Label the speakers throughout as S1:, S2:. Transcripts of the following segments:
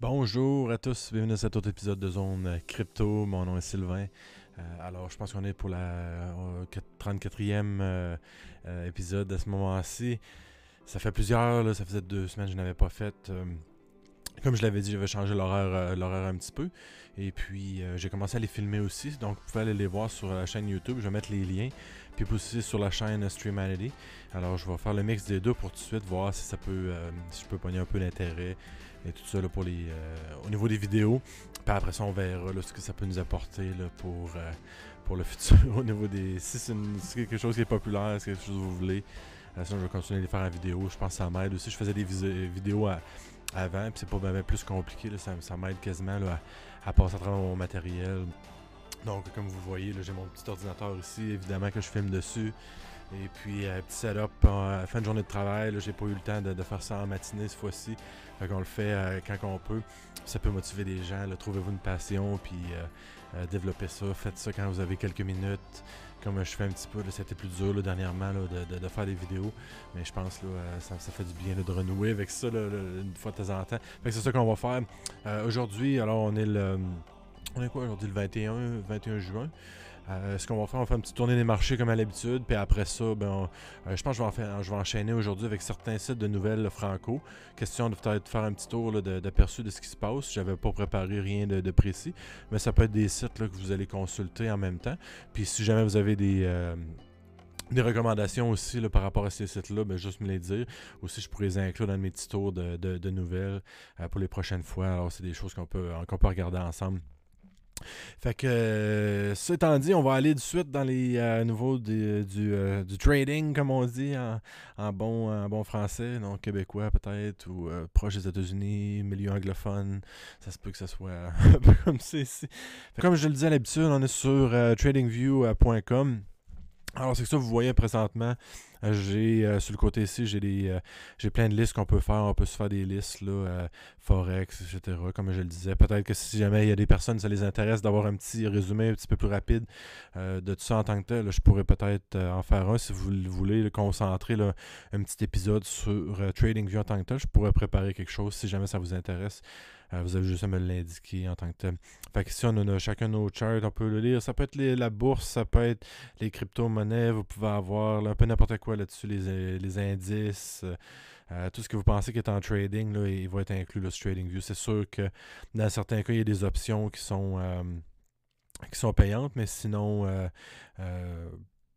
S1: Bonjour à tous, bienvenue à cet autre épisode de Zone Crypto. Mon nom est Sylvain. Euh, alors, je pense qu'on est pour la 34e euh, euh, épisode à ce moment-ci. Ça fait plusieurs, ça faisait deux semaines que je n'avais pas fait. comme je l'avais dit, j'avais changé l'horaire l'horaire un petit peu. Et puis, j'ai commencé à les filmer aussi. Donc, vous pouvez aller les voir sur la chaîne YouTube. Je vais mettre les liens. Puis aussi sur la chaîne Streamanity. Alors, je vais faire le mix des deux pour tout de suite voir si ça peut, si je peux pogner un peu d'intérêt et tout ça pour les, euh, au niveau des vidéos. Puis après ça, on verra ce que ça peut nous apporter pour, euh, pour le futur au niveau des. Si c'est quelque chose qui est populaire, si quelque chose que vous voulez. Euh, sinon, je vais continuer à les faire en vidéo. Je pense que ça m'aide aussi. Je faisais des vidéos avant, puis c'est pas même plus compliqué. ça, m'aide quasiment à, passer à travers mon matériel. Donc, comme vous voyez, j'ai mon petit ordinateur ici, évidemment que je filme dessus. Et puis, un petit setup, euh, fin de journée de travail, j'ai pas eu le temps de, faire ça en matinée cette fois-ci. Fait qu'on le fait euh, quand on peut. Ça peut motiver des gens. Trouvez-vous une passion, puis euh, développez ça. Faites ça quand vous avez quelques minutes. Comme je fais un petit peu, c'était plus dur dernièrement de, faire des vidéos. Mais je pense que ça, ça, fait du bien de renouer avec ça une fois de temps en temps. Fait que c'est ça qu'on va faire. aujourd'hui, alors on est le. On est quoi aujourd'hui? Le 21, 21 juin? Euh, ce qu'on va faire, on va faire une petite tournée des marchés comme à l'habitude. Puis après ça, ben, euh, je pense que je vais, enchaîner aujourd'hui avec certains sites de nouvelles franco. Question de peut-être faire un petit tour d'aperçu de, ce qui se passe. J'avais pas préparé rien de, précis. Mais ça peut être des sites que vous allez consulter en même temps. Puis si jamais vous avez des. Euh, recommandations aussi par rapport à ces sites-là, ben, juste me les dire. Aussi, je pourrais les inclure dans mes petits tours de, nouvelles pour les prochaines fois. Alors, c'est des choses qu'on peut, qu'on peut regarder ensemble. Fait que, euh, ce étant dit, on va aller de suite dans les euh, nouveaux du, euh, du, trading, comme on dit en, bon, bon français, donc québécois peut-être, ou proche des États-Unis, milieu anglophone. Ça se peut que ce soit un peu comme ça ici. comme je le dis à l'habitude, on est sur tradingview.com. Alors, c'est que ça, vous voyez présentement, euh, j'ai euh, sur le côté ici, j'ai des euh, j'ai plein de listes qu'on peut faire. On peut se faire des listes là, Forex, etc. Comme je le disais. Peut-être que si jamais il y a des personnes, ça les intéresse d'avoir un petit résumé un petit peu plus rapide de tout ça en tant que tel, je pourrais peut-être en faire un si vous voulez concentrer un petit épisode sur TradingView en tant que tel. Je pourrais préparer quelque chose si jamais ça vous intéresse. Vous avez juste à me l'indiquer en tant que tel. Fait que si on a chacun nos charts, on peut le lire. Ça peut être la bourse, ça peut être les crypto-monnaies. Vous pouvez avoir un peu n'importe quoi là-dessus, les, euh, les, indices, euh, euh, tout ce que vous pensez qui est en trading, là, il va être inclus le TradingView. C'est sûr que dans certains cas, il y a des options qui sont, qui sont payantes, mais sinon,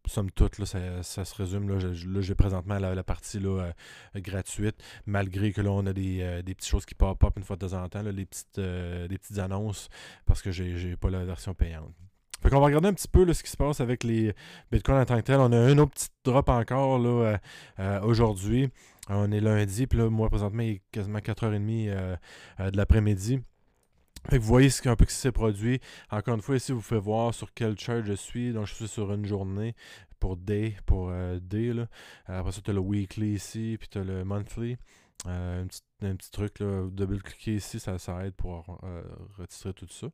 S1: somme toute, là, ça, se résume. Là, j'ai présentement la, partie là, gratuite, malgré que là, on a des, petites choses qui pop-up une fois de temps en temps, les, petites, des petites annonces, parce que j'ai pas la version payante. Fait qu'on va regarder un petit peu ce qui se passe avec les bitcoins en tant que tel. On a un autre petit drop encore là, euh, euh, aujourd'hui. On est lundi, puis là, moi, présentement, il est quasiment 4h30 euh, de l'après-midi. Vous voyez ce, un peu qui s'est produit. Encore une fois, ici, vous pouvez voir sur quel chart je suis. Donc, je suis sur une journée pour day, pour day. Là. Après ça, tu as le weekly ici, puis tu as le monthly. un petit un petit truc, double-cliquer ici, ça, aide pour euh, retirer tout ça.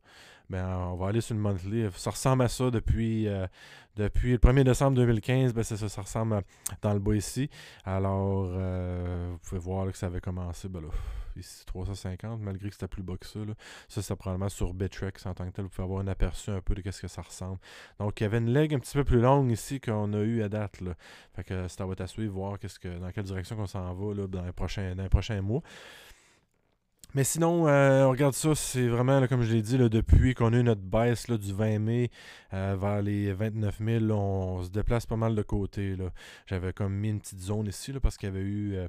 S1: Ben, on va aller sur le monthly. Ça ressemble à ça depuis, euh, depuis le 1er décembre 2015. Ben, ça, ressemble dans le bas ici. Alors, euh, vous pouvez voir que ça avait commencé. Ben, ici, 350, malgré que c'était plus bas que ça. Là. Ça, c'est probablement sur Bitrex en tant que tel. Vous pouvez avoir un aperçu un peu de ce que ça ressemble. Donc, il y avait une leg un petit peu plus longue ici qu'on a eu à date. Là. Fait que ça va être à suivre, voir qu'est-ce que, dans quelle direction on s'en va là, dans, les prochains, dans les prochains mois. Mais sinon, euh, on regarde ça, c'est vraiment, comme je l'ai dit, depuis qu'on a eu notre baisse du 20 mai euh, vers les 29 000, on se déplace pas mal de côté. J'avais comme mis une petite zone ici parce qu'il y avait eu euh,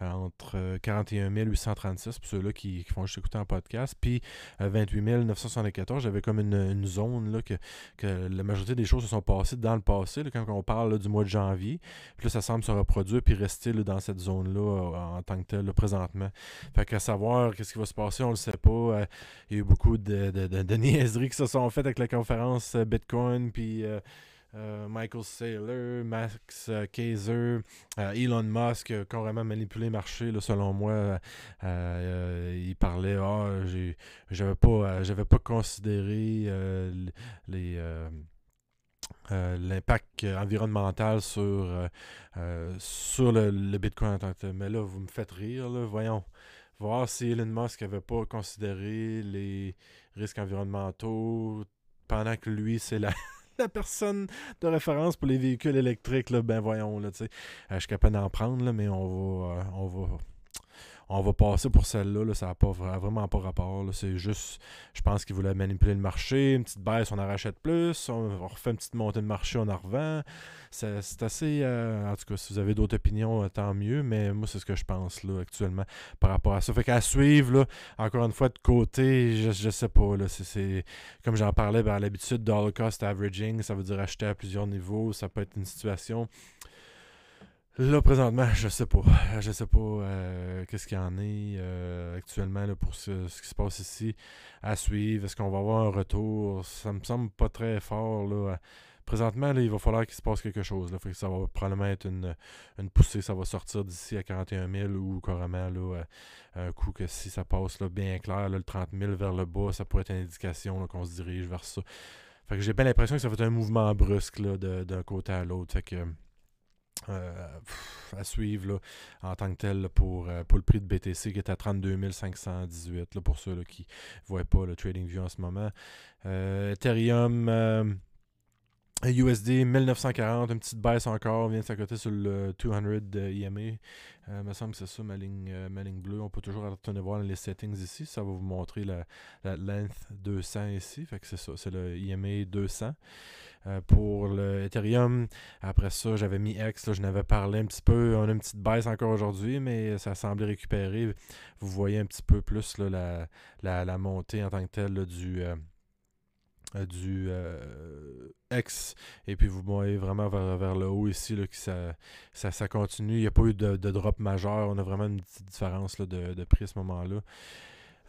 S1: entre 41 836 pour ceux-là qui, font juste écouter en podcast, puis 28 974. J'avais comme une, zone là, que, que, la majorité des choses se sont passées dans le passé, quand on parle du mois de janvier. Puis là, ça semble se reproduire puis rester dans cette zone-là euh, en tant que tel présentement. Fait qu'à savoir qu'est-ce qui va se passer, on le sait pas. Euh, il y a eu beaucoup de, de, niaiseries qui se sont faites avec la conférence euh, Bitcoin, puis euh, Michael Saylor, Max euh, Kaiser, euh, Elon Musk, carrément manipulé le marché, selon moi. il parlait, ah, j'avais pas, j'avais pas considéré l'impact environnemental sur, sur le, Bitcoin. Mais là, vous me faites rire, voyons. voir si Elon Musk n'avait pas considéré les risques environnementaux pendant que lui, c'est la, la personne de référence pour les véhicules électriques. Là, ben voyons, là, euh, je suis capable d'en prendre, mais on va, euh, on va on va passer pour celle-là. ça n'a pas, vraiment pas rapport. C'est juste, je pense qu'il voulait manipuler le marché. Une petite baisse, on en rachète plus. On, refait une petite montée de marché, on en revend. C'est assez. Euh, en tout cas, si vous avez d'autres opinions, euh, tant mieux. Mais moi, c'est ce que je pense là, actuellement par rapport à ça. Fait qu'à suivre, là, encore une fois, de côté, je, ne sais pas. Là, comme j'en parlais, ben, à l'habitude, dollar cost averaging, ça veut dire acheter à plusieurs niveaux. Ça peut être une situation Là, présentement, je sais pas. Je sais pas euh, qu'est-ce qu'il y en est euh, actuellement là, pour ce, qui se passe ici à suivre. Est-ce qu'on va avoir un retour? Ça me semble pas très fort. Là. Présentement, là, il va falloir qu'il se passe quelque chose. Là. Fait que ça va probablement être une, une poussée. Ça va sortir d'ici à 41 000 ou carrément là, un coup que si ça passe là, bien clair, le 30 000 vers le bas, ça pourrait être une indication qu'on se dirige vers ça. Fait que j'ai bien l'impression que ça va être un mouvement brusque d'un côté à l'autre. Fait que euh, à suivre là, en tant que tel pour, euh, pour le prix de BTC qui est à 32 518 là, pour ceux qui ne voient pas le TradingView en ce moment. Euh, Ethereum USD 1940, une petite baisse encore, vient de s'accoter sur le 200 de IMA. il me semble que c'est ça ma ligne, ma ligne bleue. On peut toujours retourner voir les settings ici. Ça va vous montrer la, length 200 ici. Fait que c'est ça, c'est le IMA 200. Euh, pour le Ethereum. Après ça, j'avais mis X, je n'avais parlé un petit peu. On a une petite baisse encore aujourd'hui, mais ça semblait récupérer. Vous voyez un petit peu plus la, la, montée en tant que telle du. Euh, euh, du X et puis vous voyez vraiment vers, le haut ici là, que ça, ça, continue. Il n'y a pas eu de, drop majeur. On a vraiment une petite différence de, de prix à ce moment-là.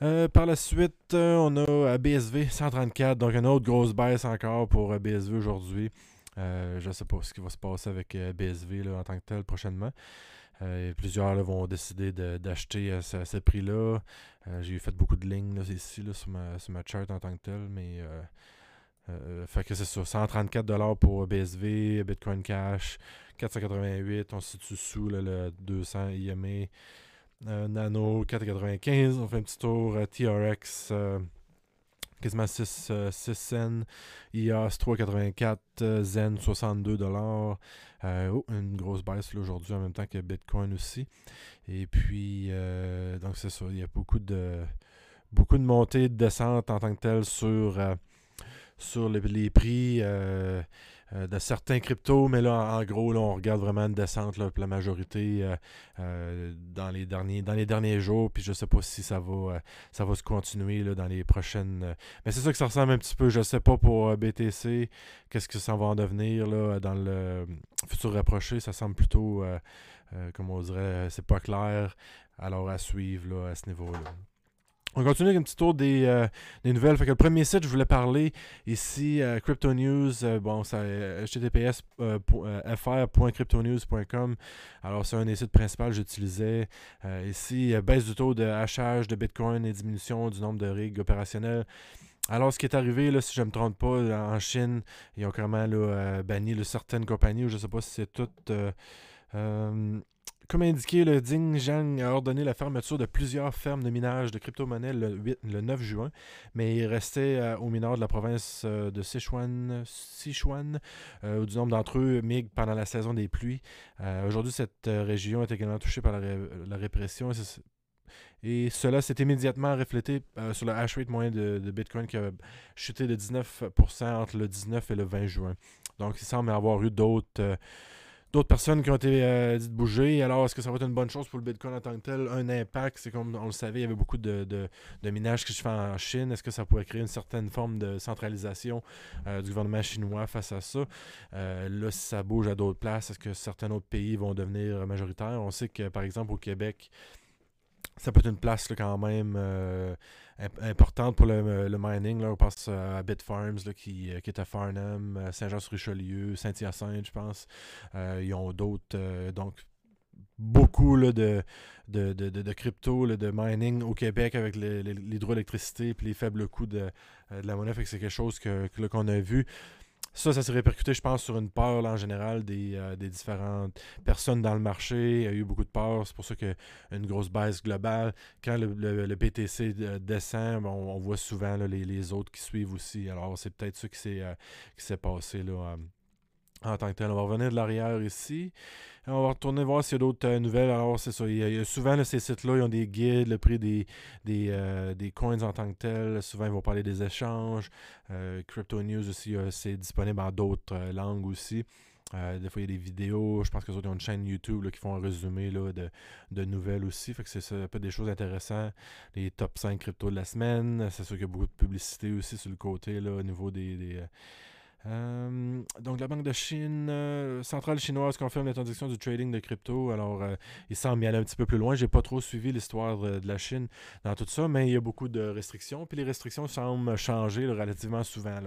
S1: Euh, par la suite, euh, on a BSV 134, donc une autre grosse baisse encore pour euh, BSV aujourd'hui. je ne sais pas ce qui va se passer avec BSV en tant que tel prochainement. plusieurs vont décider d'acheter à, ce prix-là. J'ai fait beaucoup de lignes ici sur, ma, sur ma chart en tant que tel, mais fait que c'est ça, 134$ pour BSV, Bitcoin Cash, 488, on se situe sous le 200 IMA. Euh, Nano 495, on fait un petit tour euh, TRX euh, quasiment 6, 6 cents, IAS 384, Zen 62 dollars. Oh, une grosse baisse aujourd'hui en même temps que Bitcoin aussi. Et puis, donc c'est ça, il y a beaucoup de beaucoup de montées de descentes en tant que telles sur, sur les, prix. Euh, de certains cryptos, mais là, en, gros, là, on regarde vraiment une descente là, pour la majorité euh, euh, dans, les derniers, dans les derniers jours. Puis je sais pas si ça va, ça va se continuer là, dans les prochaines. Mais c'est ça que ça ressemble un petit peu. Je sais pas pour BTC, qu'est-ce que ça va en devenir là, dans le futur rapproché. Ça semble plutôt, comme on dirait, c'est pas clair. Alors à suivre là, à ce niveau-là. On continue avec un petit tour des, euh, nouvelles. Fait que le premier site, je voulais parler ici, euh, Crypto News. Euh, bon, c'est https fr.cryptonews.com. Alors, c'est un des sites principaux que j'utilisais. ici, baisse du taux de hachage de Bitcoin et diminution du nombre de rigs opérationnels. Alors, ce qui est arrivé, là, si je ne me trompe pas, en Chine, ils ont carrément banni certaines compagnies, ou je ne sais pas si c'est toutes. Comme indiqué, le Ding Zhang a ordonné la fermeture de plusieurs fermes de minage de crypto-monnaies le, 9 juin, mais il restait euh, aux mineurs de la province euh, de Sichuan, Sichuan euh, où du nombre d'entre eux migrent pendant la saison des pluies. Aujourd'hui, cette région est également touchée par la, répression et, cela s'est immédiatement reflété sur le hash rate moyen de, Bitcoin qui a chuté de 19% entre le 19 et le 20 juin. Donc, il semble avoir eu d'autres d'autres personnes qui ont été euh, dites bouger. Alors, est-ce que ça va être une bonne chose pour le Bitcoin en tant que tel? Un impact, c'est comme on le savait, il y avait beaucoup de, de, minage qui se fait en Chine. Est-ce que ça pourrait créer une certaine forme de centralisation euh, du gouvernement chinois face à ça? Euh, là, si ça bouge à d'autres places, est-ce que certains autres pays vont devenir majoritaires? On sait que, par exemple, au Québec, ça peut être une place quand même importante pour le, mining. Là. On pense à Bitfarms qui, euh, qui est à Farnham, Saint-Jean-sur-Richelieu, Saint-Hyacinthe, je pense. Euh, ils ont d'autres. Euh, donc, beaucoup de, de, de, de, crypto, de mining au Québec avec l'hydroélectricité et les faibles coûts de, la monnaie. Que c'est quelque chose que, qu'on a vu ça, ça s'est répercuté, je pense, sur une peur en général des, des, différentes personnes dans le marché. Il y a eu beaucoup de peur. C'est pour ça qu'il y a une grosse baisse globale. Quand le, le, BTC descend, on, voit souvent les, les, autres qui suivent aussi. Alors, c'est peut-être ça qui s'est passé là, en tant que tel. On va revenir de l'arrière ici. On va retourner voir s'il y a d'autres euh, nouvelles. Alors, c'est ça. Il y a, souvent, ces sites-là, ils ont des guides, le prix des, des, euh, des, coins en tant que tel. Souvent, ils vont parler des échanges. Euh, Crypto News aussi, c'est disponible en d'autres langues aussi. des fois, il y a des vidéos. Je pense que autres ont une chaîne YouTube qui font un résumé là, de, de, nouvelles aussi. Fait que c'est un peu des choses intéressantes. Les top 5 crypto de la semaine. C'est sûr qu'il y a beaucoup de publicité aussi sur le côté là, au niveau des euh, donc, la Banque de Chine euh, centrale chinoise confirme l'interdiction du trading de crypto. Alors, euh, il semble y aller un petit peu plus loin. J'ai pas trop suivi l'histoire de, la Chine dans tout ça, mais il y a beaucoup de restrictions. Puis les restrictions semblent changer relativement souvent.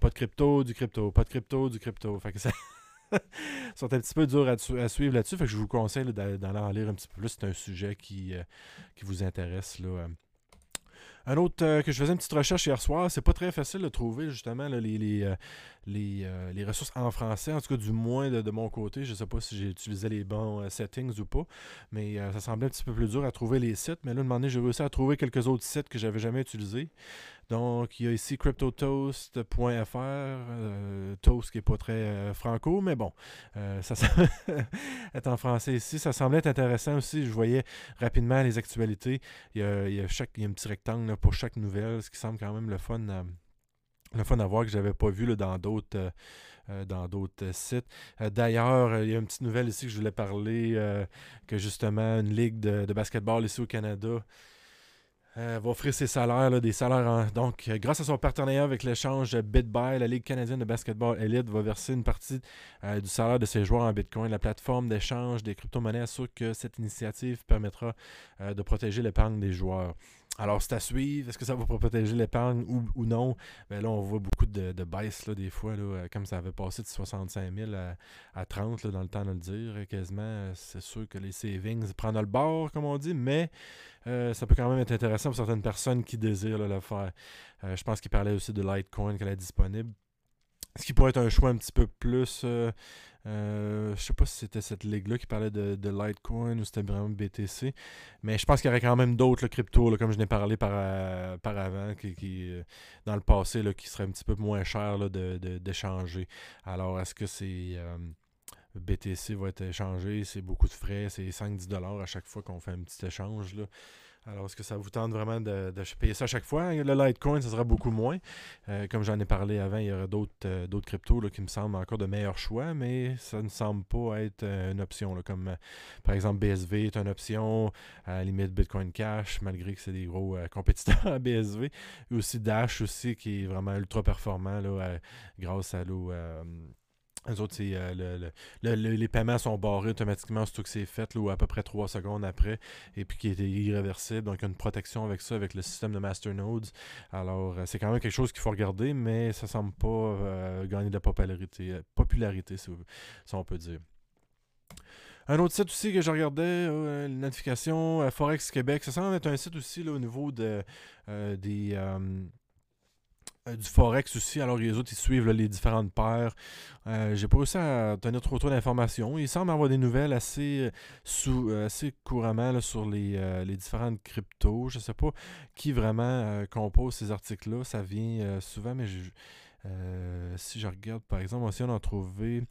S1: Pas de crypto, du crypto, pas de crypto, du crypto. Fait que ça. sont un petit peu durs à, suivre là-dessus. Fait que je vous conseille d'aller en lire un petit peu plus. C'est un sujet qui, qui vous intéresse. Là. Un autre euh, que je faisais une petite recherche hier soir, c'est pas très facile de trouver justement euh, euh, les, ressources en français, en tout cas du moins de, mon côté. Je sais pas si j'ai utilisé les bons settings ou pas, mais ça semblait un petit peu plus dur à trouver les sites. Mais là, moment j'ai réussi à trouver quelques autres sites que j'avais jamais utilisés. Donc, il y a ici cryptotoast.fr, euh, toast qui n'est pas très euh, franco, mais bon, euh, ça est en français ici. Ça semblait être intéressant aussi. Je voyais rapidement les actualités. Il y a, chaque, un petit rectangle pour chaque nouvelle, ce qui semble quand même le fun. le fun à voir que j'avais pas vu dans d'autres dans d'autres sites. D'ailleurs, il y a une petite nouvelle ici que je voulais parler, que justement, une ligue de, de basketball ici au Canada euh, va offrir ses salaires, des salaires Donc, euh, grâce à son partenariat avec l'échange BitBuy, la Ligue canadienne de basketball Elite va verser une partie euh, du salaire de ses joueurs en Bitcoin. La plateforme d'échange des crypto-monnaies assure que cette initiative permettra de protéger l'épargne des joueurs. Alors, c'est à suivre. Est-ce que ça va protéger l'épargne ou, non? Ben là, on voit beaucoup de, de baisses là, des fois, là, euh, comme ça avait passé de 65 000 à, 30 dans le temps de le dire. Quasiment, euh, c'est sûr que les savings prennent le bord, comme on dit, mais euh, ça peut quand même être intéressant pour certaines personnes qui désirent le faire. je pense qu'il parlait aussi de Litecoin qu'elle est disponible. Ce qui pourrait être un choix un petit peu plus je sais pas si c'était cette ligue-là qui parlait de, Litecoin ou c'était vraiment BTC. Mais je pense qu'il y aurait quand même d'autres cryptos, comme je n'ai parlé par, euh, par avant, qui, euh, dans le passé, là, qui seraient un petit peu moins chers d'échanger. De, Alors, est-ce que c'est. BTC va être échangé, c'est beaucoup de frais, c'est 5-10$ à chaque fois qu'on fait un petit échange. Là? Alors, est-ce que ça vous tente vraiment de, payer ça à chaque fois? Le Litecoin, ça sera beaucoup moins. Euh, comme j'en ai parlé avant, il y aura d'autres euh, cryptos qui me semblent encore de meilleurs choix, mais ça ne semble pas être euh, une option. comme par exemple BSV est une option, à la limite Bitcoin Cash, malgré que c'est des gros compétiteurs à BSV. Et aussi Dash aussi, qui est vraiment ultra performant là, grâce à l'eau les autres, euh, les paiements sont barrés automatiquement surtout que c'est fait, ou à peu près 3 secondes après, et puis qui est irréversible. Donc, il y a une protection avec ça, avec le système de Masternodes. Alors, euh, c'est quand même quelque chose qu'il faut regarder, mais ça semble pas euh, gagner de la popularité, popularité si, on peut dire. Un autre site aussi que je regardais, notification, Forex Québec, ça semble être un site aussi au niveau de, des du Forex aussi. Alors, les autres, ils suivent les différentes paires. Euh, j'ai pas réussi à tenir trop trop d'informations. Il semble avoir des nouvelles assez, euh, sous, assez couramment sur les, les, différentes cryptos. Je sais pas qui vraiment compose ces articles-là. Ça vient souvent, mais si je regarde, par exemple, aussi on a trouvé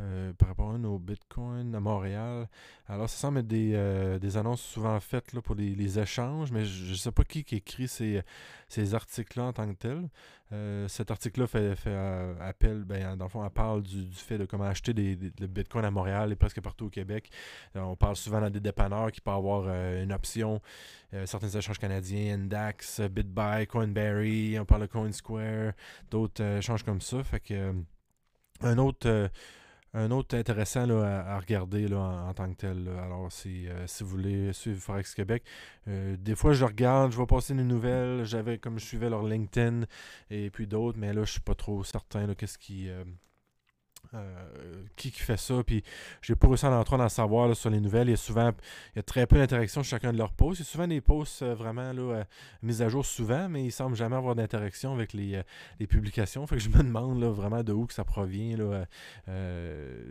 S1: euh, par rapport à nos bitcoins à Montréal. Alors, ça semble être des, euh, annonces souvent faites là, pour les, échanges, mais je ne sais pas qui, qui écrit ces, ces articles-là en tant que tel. Euh, cet article-là fait, fait appel, ben, dans le fond, elle parle du, fait de comment acheter des, des, bitcoins à Montréal et presque partout au Québec. on parle souvent dans des dépanneurs qui peuvent avoir une option. certains échanges canadiens, Index, BitBuy, Coinberry, on parle de CoinSquare, d'autres échanges comme ça. Fait que un autre un autre intéressant à, regarder en, tant que tel. Alors, euh, si vous voulez suivre Forex Québec, euh, des fois je regarde, je vais passer des nouvelles. J'avais comme je suivais leur LinkedIn et puis d'autres, mais là je suis pas trop certain qu'est-ce qui. Euh, euh, qui, qui fait ça, puis j'ai pas réussi à entrer dans savoir sur les nouvelles. Il y a souvent, il y a très peu d'interaction sur chacun de leurs posts. Il y a souvent des posts euh, vraiment là, euh, mis à jour souvent, mais il semble jamais avoir d'interaction avec les, publications. Fait que je me demande là, vraiment de où que ça provient, là,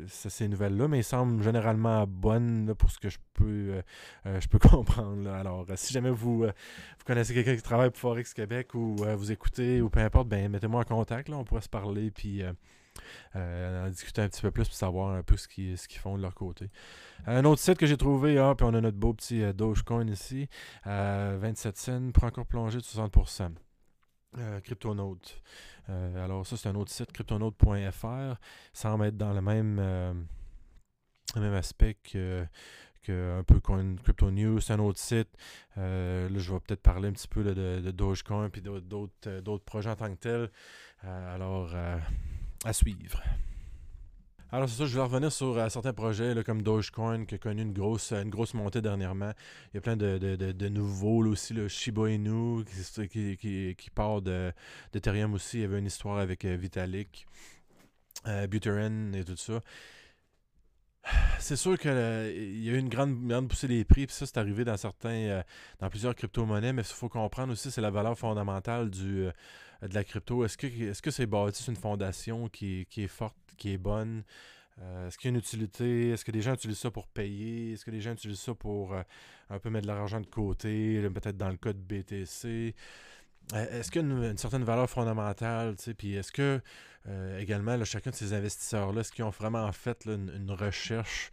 S1: ces nouvelles-là, mais ils semblent généralement bonnes pour ce que je peux, je peux comprendre. Alors, si jamais vous, vous connaissez quelqu'un qui travaille pour Forex Québec ou vous écoutez ou peu importe, ben mettez-moi en contact, là, on pourrait se parler, puis en discuter un petit peu plus pour savoir un peu ce qu'ils font de leur côté. Un autre site que j'ai trouvé, ah, puis on a notre beau petit euh, Dogecoin ici, 27 cents, pour encore plonger de 60%. Euh, Cryptonote. alors ça, c'est un autre site, cryptonote.fr. Semble être dans le même, même aspect que, un peu comme Crypto News, c'est un autre site. là, je vais peut-être parler un petit peu de, de, Dogecoin et d'autres projets en tant que tel. alors, à suivre. Alors c'est ça, je vais revenir sur euh, certains projets comme Dogecoin qui a connu une grosse, une grosse montée dernièrement. Il y a plein de, de, nouveaux aussi, le Shiba Inu qui, qui, qui part d'Ethereum aussi. Il y avait une histoire avec euh, Vitalik, euh, Buterin et tout ça. C'est sûr qu'il y a eu une grande, grande poussée des prix, puis ça, c'est arrivé dans certains, dans plusieurs crypto-monnaies, mais qu'il faut comprendre aussi, c'est la valeur fondamentale du, de la crypto. Est-ce que est-ce que c'est bâti sur une fondation qui est, forte, qui est bonne? Euh, est-ce qu'il y a une utilité? Est-ce que les gens utilisent ça pour payer? Est-ce que les gens utilisent ça pour euh, un peu mettre de l'argent de côté, peut-être dans le cas de BTC? Euh, est-ce qu'il y a une, certaine valeur fondamentale? Puis est-ce que également chacun de ces investisseurs-là, est-ce qu'ils ont vraiment fait une, recherche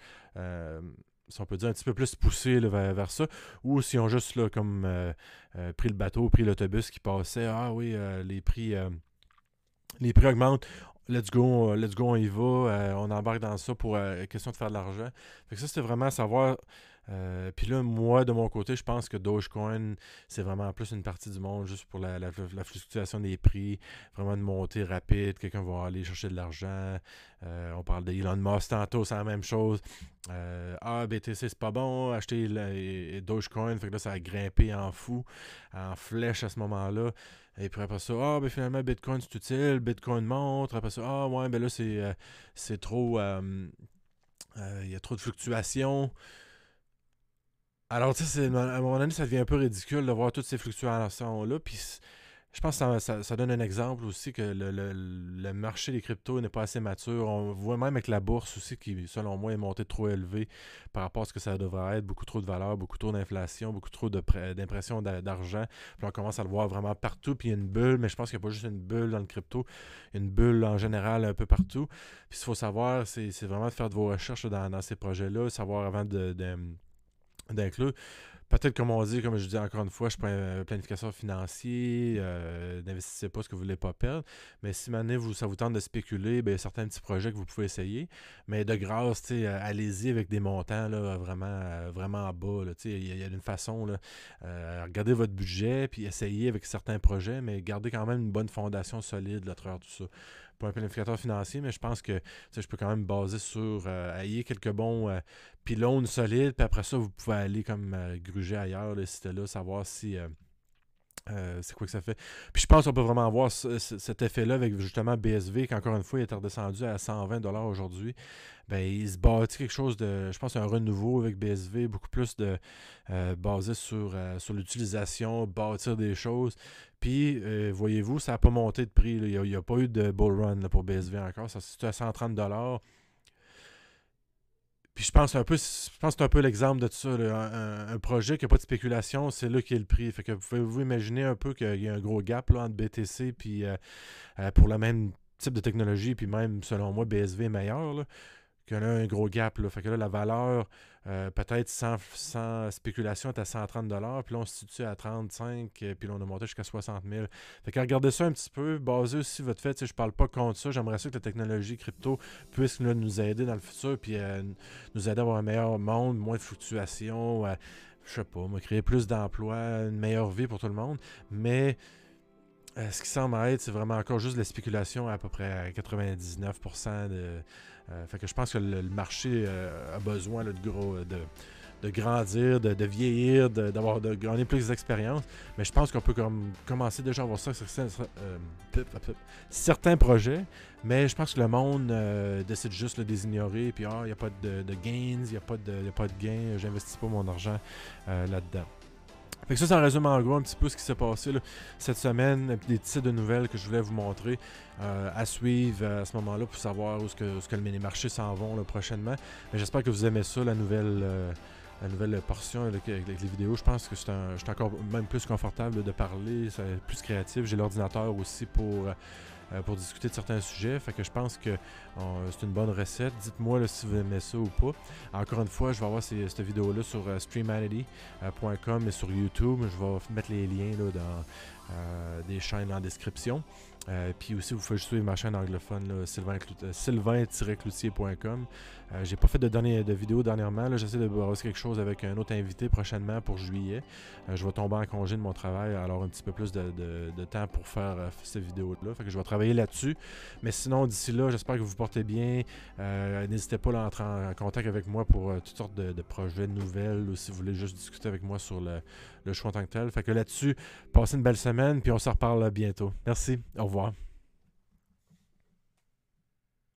S1: si on peut dire, un petit peu plus poussé vers, ça, ou si on juste là, comme euh, euh, pris le bateau, pris l'autobus qui passait, ah oui, euh, les prix les prix augmentent, let's go, let's go, on y va, on embarque dans ça pour question de faire de l'argent. Fait que ça, c'était vraiment savoir euh, puis là, moi, de mon côté, je pense que Dogecoin, c'est vraiment plus une partie du monde juste pour la, fluctuation des prix, vraiment une montée rapide. Quelqu'un va aller chercher de l'argent. Euh, on parle d'Elon Musk tantôt, c'est la même chose. Euh, ah, BTC, c'est pas bon. Acheter Dogecoin, fait que là, ça a grimpé en fou, en flèche à ce moment-là. Et puis après ça, ah, ben finalement, Bitcoin, c'est utile. Bitcoin monte. Après ça, ah, ouais, ben là, c'est trop. Il y a trop de fluctuations. Alors, tu sais, à un moment ça devient un peu ridicule de voir toutes ces fluctuations-là. Puis, je pense que ça, donne un exemple aussi que le, marché des cryptos n'est pas assez mature. On voit même avec la bourse aussi qui, selon moi, est montée trop élevée par rapport à ce que ça devrait être. Beaucoup trop de valeur, beaucoup trop d'inflation, beaucoup trop d'impression d'argent. Puis on commence à le voir vraiment partout. Puis il y a une bulle, mais je pense qu'il n'y a pas juste une bulle dans le crypto, une bulle en général un peu partout. Puis ce qu'il faut savoir, c'est vraiment de faire de vos recherches dans, ces projets-là, savoir avant de d'inclure. Peut-être, comme on dit, comme je dis encore une fois, je suis un planificateur financier, euh, n'investissez pas ce que vous ne voulez pas perdre. Mais si maintenant vous, ça vous tente de spéculer, ben, il y a certains petits projets que vous pouvez essayer. Mais de grâce, euh, allez-y avec des montants là, vraiment, euh, vraiment bas. Il y, a une façon, là, regardez votre budget, puis essayez avec certains projets, mais gardez quand même une bonne fondation solide là, à travers tout ça un planificateur financier, mais je pense que je peux quand même baser sur euh, ayez quelques bons euh, pylônes solides, puis après ça, vous pouvez aller comme euh, gruger ailleurs, là, si c'était là, savoir si. C'est quoi que ça fait? Puis je pense qu'on peut vraiment avoir cet effet-là avec justement BSV, qui encore une fois est redescendu à 120$ aujourd'hui. Ben, il se bâtit quelque chose de, je pense, un renouveau avec BSV, beaucoup plus de basé sur, sur l'utilisation, bâtir des choses. Puis, euh, voyez-vous, ça n'a pas monté de prix. Il n'y a, pas eu de bull run pour BSV encore. Ça c'est à 130 Puis je pense un peu, je pense c'est un peu l'exemple de tout ça. Un, projet qui n'a pas de spéculation, c'est là qu'il a le prix. Fait que pouvez-vous imaginer un peu qu'il y a un gros gap entre BTC puis euh, euh, pour le même type de technologie, puis même selon moi, BSV est meilleur. Là qu'il y a un gros gap. Là. Fait que là, la valeur, euh, peut-être sans, spéculation, est à 130 Puis là, on se situe à 35 euh, puis là, on a monté jusqu'à 60 000 Fait que regardez ça un petit peu, basé aussi votre fait. Je parle pas contre ça. J'aimerais ça que la technologie crypto puisse nous aider dans le futur, puis euh, nous aider à avoir un meilleur monde, moins de fluctuations, je sais pas, créer plus d'emplois, une meilleure vie pour tout le monde. Mais ce qui semble être, c'est vraiment encore juste la spéculation à, peu près à 99% de. Euh, fait que je pense que le, marché euh, a besoin de gros de, grandir, de, vieillir, d'avoir de, plus d'expérience. Mais je pense qu'on peut comme, commencer déjà à voir ça sur certains, projets. Mais je pense que le monde décide juste de les ignorer. Puis, ah, il n'y a pas de, gains, il n'y a, pas de, pas de gains, j'investis pas mon argent là-dedans. Fait que ça, ça résume en gros un petit peu ce qui s'est passé cette semaine, des titres de nouvelles que je voulais vous montrer euh, à suivre à ce moment-là pour savoir où ce que, ce le mini-marché s'en vont prochainement. J'espère que vous aimez ça, la nouvelle, euh, la nouvelle portion avec, les vidéos. Je pense que je suis encore même plus confortable de parler, c'est plus créatif. J'ai l'ordinateur aussi pour euh, euh, pour discuter de certains sujets. Fait que je pense que c'est une bonne recette. Dites-moi si vous aimez ça ou pas. Encore une fois, je vais avoir cette vidéo-là sur euh, streamanity.com et sur YouTube. Je vais mettre les liens là, dans euh, des chaînes en description. Euh, puis aussi, vous pouvez suivre ma chaîne anglophone, sylvain-cloutier.com. Euh, j'ai pas fait de, dernière, de vidéo dernièrement. J'essaie de voir quelque chose avec un autre invité prochainement pour juillet. je vais tomber en congé de mon travail, alors un petit peu plus de, temps pour faire cette vidéo-là. Fait que je vais travailler là-dessus. Mais sinon, d'ici là, j'espère que vous vous portez bien. N'hésitez pas à entrer en, contact avec moi pour toutes sortes de, projets, de nouvelles, ou si vous voulez juste discuter avec moi sur le, le choix en tant que tel. Fait que là-dessus, passez une belle semaine, puis on se reparle bientôt. Merci. Au revoir.